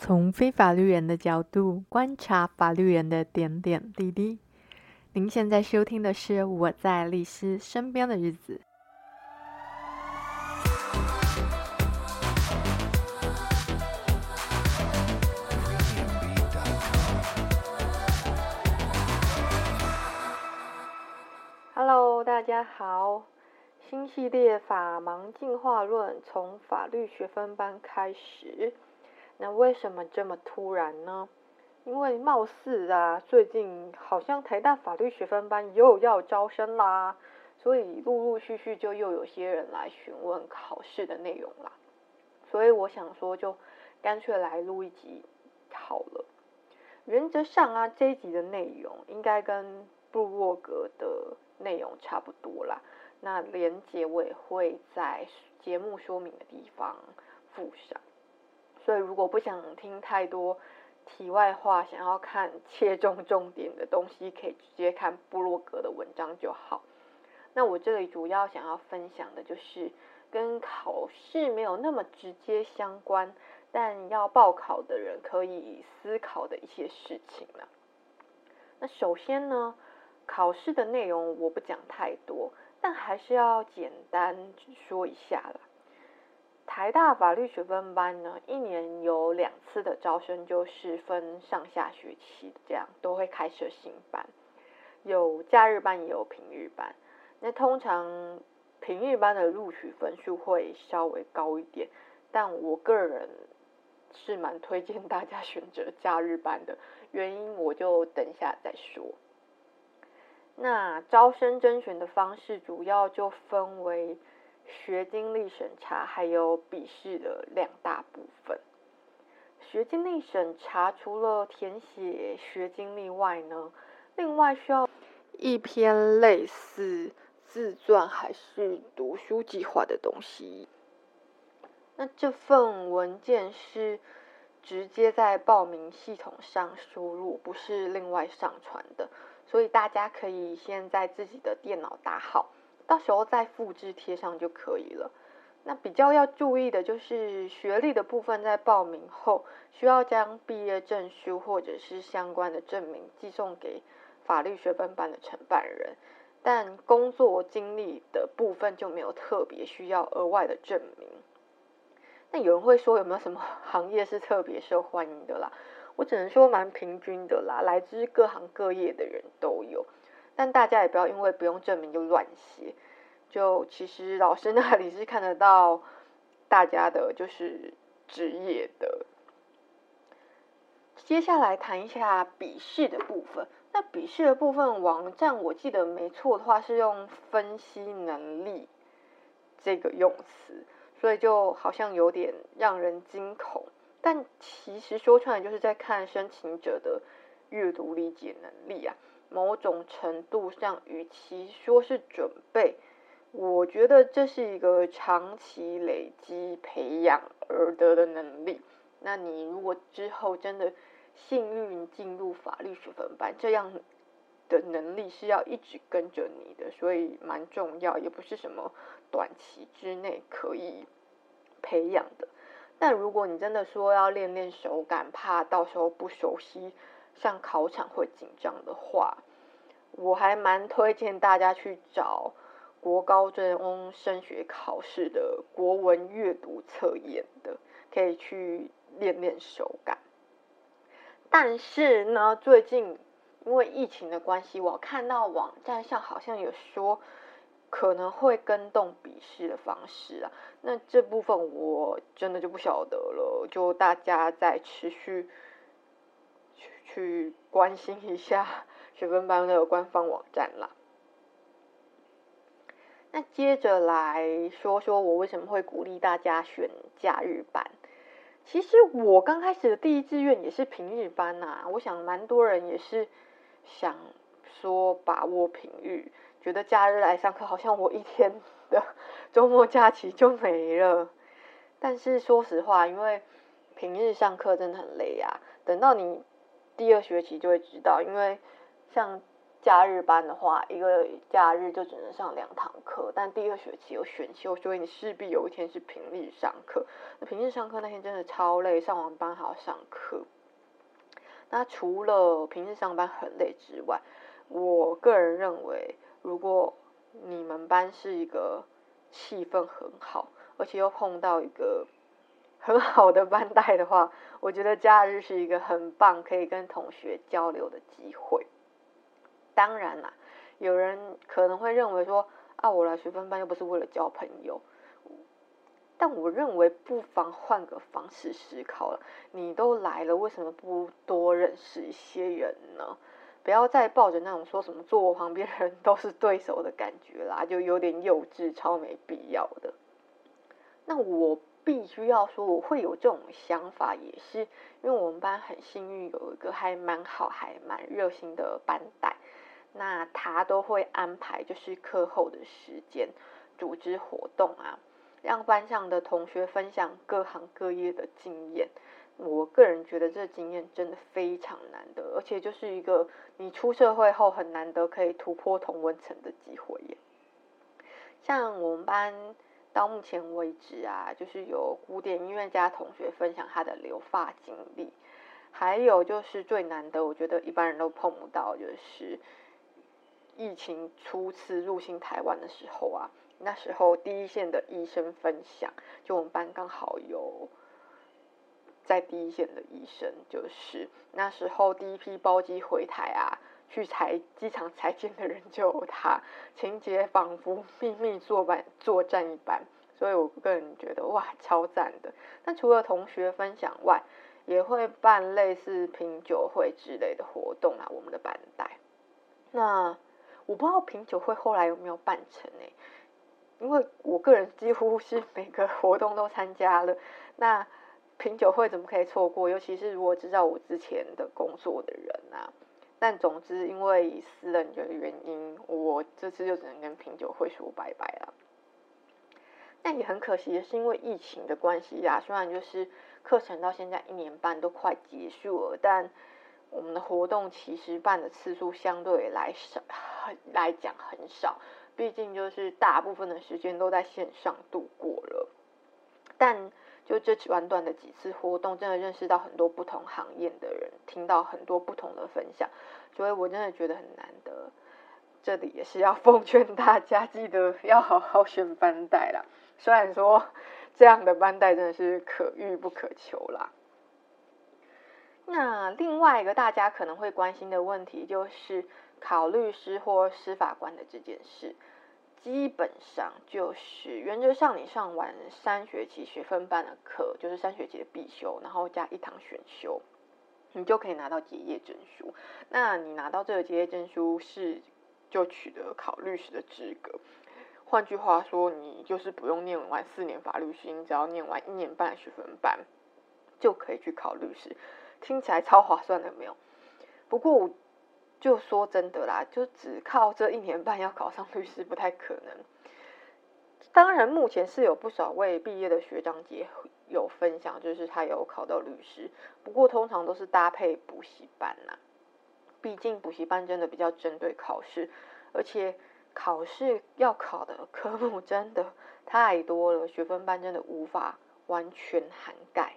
从非法律人的角度观察法律人的点点滴滴。您现在收听的是《我在律师身边的日子》。Hello，大家好，新系列法盲进化论从法律学分班开始。那为什么这么突然呢？因为貌似啊，最近好像台大法律学分班又要招生啦，所以陆陆续续就又有些人来询问考试的内容啦。所以我想说，就干脆来录一集好了。原则上啊，这一集的内容应该跟布洛格的内容差不多啦。那连结我也会在节目说明的地方附上。所以，如果不想听太多题外话，想要看切中重点的东西，可以直接看布洛格的文章就好。那我这里主要想要分享的就是跟考试没有那么直接相关，但要报考的人可以思考的一些事情了。那首先呢，考试的内容我不讲太多，但还是要简单说一下啦。台大法律学分班呢，一年有两次的招生，就是分上下学期这样，都会开设新班，有假日班也有平日班。那通常平日班的录取分数会稍微高一点，但我个人是蛮推荐大家选择假日班的，原因我就等一下再说。那招生甄选的方式主要就分为。学经历审查还有笔试的两大部分。学经历审查除了填写学经历外呢，另外需要一篇类似自传还是读书计划的东西。那这份文件是直接在报名系统上输入，不是另外上传的，所以大家可以先在自己的电脑打好。到时候再复制贴上就可以了。那比较要注意的就是学历的部分，在报名后需要将毕业证书或者是相关的证明寄送给法律学分班的承办人，但工作经历的部分就没有特别需要额外的证明。那有人会说有没有什么 行业是特别受欢迎的啦？我只能说蛮平均的啦，来自各行各业的人都有。但大家也不要因为不用证明就乱写，就其实老师那里是看得到大家的就是职业的。接下来谈一下笔试的部分。那笔试的部分网站我记得没错的话是用分析能力这个用词，所以就好像有点让人惊恐。但其实说出来就是在看申请者的阅读理解能力啊。某种程度上，与其说是准备，我觉得这是一个长期累积培养而得的能力。那你如果之后真的幸运进入法律学分班，这样的能力是要一直跟着你的，所以蛮重要，也不是什么短期之内可以培养的。但如果你真的说要练练手感，怕到时候不熟悉。上考场会紧张的话，我还蛮推荐大家去找国高中升学考试的国文阅读测验的，可以去练练手感。但是呢，最近因为疫情的关系，我看到网站上好像有说可能会跟动笔试的方式啊，那这部分我真的就不晓得了，就大家再持续。去关心一下 学分班的官方网站啦。那接着来说说我为什么会鼓励大家选假日班。其实我刚开始的第一志愿也是平日班呐，我想蛮多人也是想说把握平日，觉得假日来上课好像我一天的周末假期就没了。但是说实话，因为平日上课真的很累啊，等到你。第二学期就会知道，因为像假日班的话，一个假日就只能上两堂课，但第二学期有选修，所以你势必有一天是平日上课。那平日上课那天真的超累，上完班还要上课。那除了平日上班很累之外，我个人认为，如果你们班是一个气氛很好，而且又碰到一个很好的班带的话，我觉得假日是一个很棒可以跟同学交流的机会。当然啦，有人可能会认为说，啊，我来学分班又不是为了交朋友。但我认为不妨换个方式思考了。你都来了，为什么不多认识一些人呢？不要再抱着那种说什么坐我旁边的人都是对手的感觉啦，就有点幼稚，超没必要的。那我必须要说，我会有这种想法，也是因为我们班很幸运有一个还蛮好、还蛮热心的班代。那他都会安排，就是课后的时间组织活动啊，让班上的同学分享各行各业的经验。我个人觉得这经验真的非常难得，而且就是一个你出社会后很难得可以突破同温层的机会耶。像我们班到目前为止啊，就是有古典音乐家同学分享他的留发经历，还有就是最难得，我觉得一般人都碰不到，就是。疫情初次入侵台湾的时候啊，那时候第一线的医生分享，就我们班刚好有在第一线的医生，就是那时候第一批包机回台啊，去裁机场裁剪的人就有他，情节仿佛秘密作战作战一般，所以我个人觉得哇，超赞的。那除了同学分享外，也会办类似品酒会之类的活动啊，我们的班代那。我不知道品酒会后来有没有办成呢？因为我个人几乎是每个活动都参加了，那品酒会怎么可以错过？尤其是如果知道我之前的工作的人啊。但总之，因为私人的原因，我这次就只能跟品酒会说拜拜了。但也很可惜的是，因为疫情的关系呀，虽然就是课程到现在一年半都快结束了，但我们的活动其实办的次数相对来少，来讲很少，毕竟就是大部分的时间都在线上度过了。但就这短短的几次活动，真的认识到很多不同行业的人，听到很多不同的分享，所以我真的觉得很难得。这里也是要 奉劝大家，记得要好好选班代啦。虽然说这样的班代真的是可遇不可求啦。那另外一个大家可能会关心的问题，就是考律师或司法官的这件事。基本上就是原则上，你上完三学期学分班的课，就是三学期的必修，然后加一堂选修，你就可以拿到结业证书。那你拿到这个结业证书，是就取得考律师的资格。换句话说，你就是不用念完四年法律系，你只要念完一年半的学分班，就可以去考律师。听起来超划算的，没有？不过我就说真的啦，就只靠这一年半要考上律师不太可能。当然，目前是有不少位毕业的学长姐有分享，就是他有考到律师。不过通常都是搭配补习班呐，毕竟补习班真的比较针对考试，而且考试要考的科目 真的太多了，学分班真的无法完全涵盖。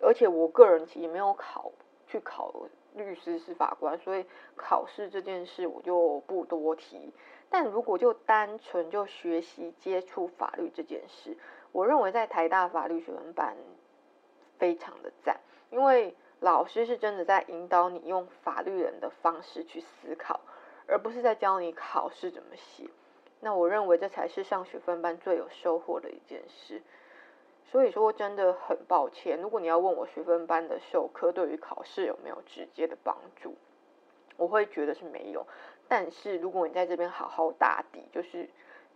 而且我个人其实没有考去考律师、是法官，所以考试这件事我就不多提。但如果就单纯就学习接触法律这件事，我认为在台大法律学分班非常的赞，因为老师是真的在引导你用法律人的方式去思考，而不是在教你考试怎么写。那我认为这才是上学分班最有收获的一件事。所以说真的很抱歉，如果你要问我学分班的授课对于考试有没有直接的帮助，我会觉得是没有。但是如果你在这边好好打底，就是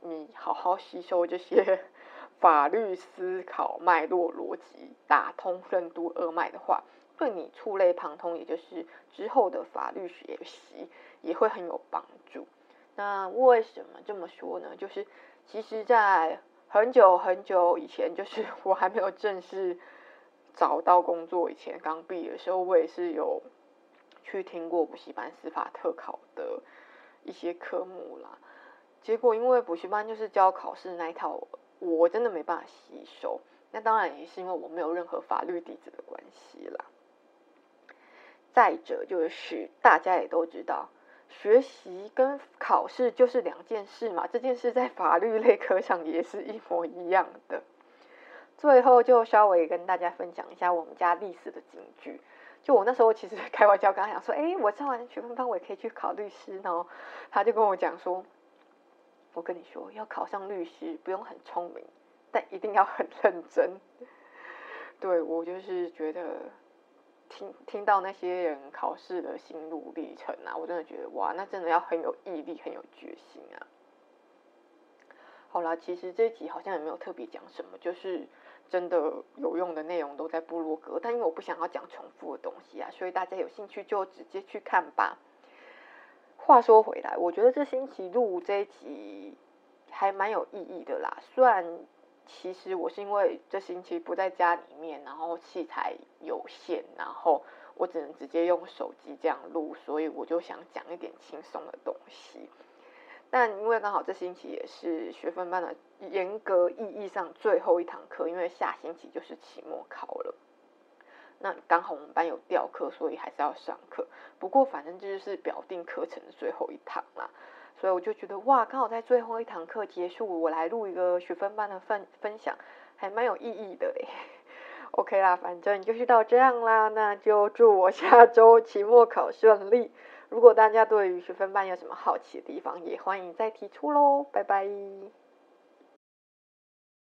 你好好吸收这些 法律思考脉络逻辑，打通任督二脉的话，对你触类旁通，也就是之后的法律学习也会很有帮助。那为什么这么说呢？就是其实，在很久很久以前，就是我还没有正式找到工作以前，刚毕业的时候，我也是有去听过补习班司法特考的一些科目啦。结果因为补习班就是教考试那一套，我真的没办法吸收。那当然也是因为我没有任何法律底子的关系啦。再者就是大家也都知道，学习跟考试就是两件事嘛，这件事在法律类科上也是一模一样的。最后就稍微跟大家分享一下我们家历史的警句。就我那时候其实开玩笑跟他讲说，哎，我上完学分班我也可以去考律师。然后他就跟我讲说，我跟你说，要考上律师不用很聪明，但一定要很认真。对，我就是觉得。听听到那些人考试的心路历程啊，我真的觉得哇，那真的要很有毅力，很有决心啊。好啦，其实这一集好像也没有特别讲什么，就是真的有用的内容都在部落格，但因为我不想要讲重复的东西啊，所以大家有兴趣就直接去看吧。话说回来，我觉得这星期录这一集还蛮有意义的啦，虽然。其实我是因为这星期不在家里面，然后器材有限，然后我只能直接用手机这样录，所以我就想讲一点轻松的东西。但因为刚好这星期也是学分班的严格意义上最后一堂课，因为下星期就是期末考了。那刚好我们班有调课，所以还是要上课。不过反正这就是表定课程的最后一堂啦。所以我就觉得哇，刚好在最后一堂课结束，我来录一个学分班的分分享，还蛮有意义的诶。OK 啦，反正就是到这样啦，那就祝我下周期末考顺利。如果大家对于学分班有什么好奇的地方，也欢迎再提出喽。拜拜。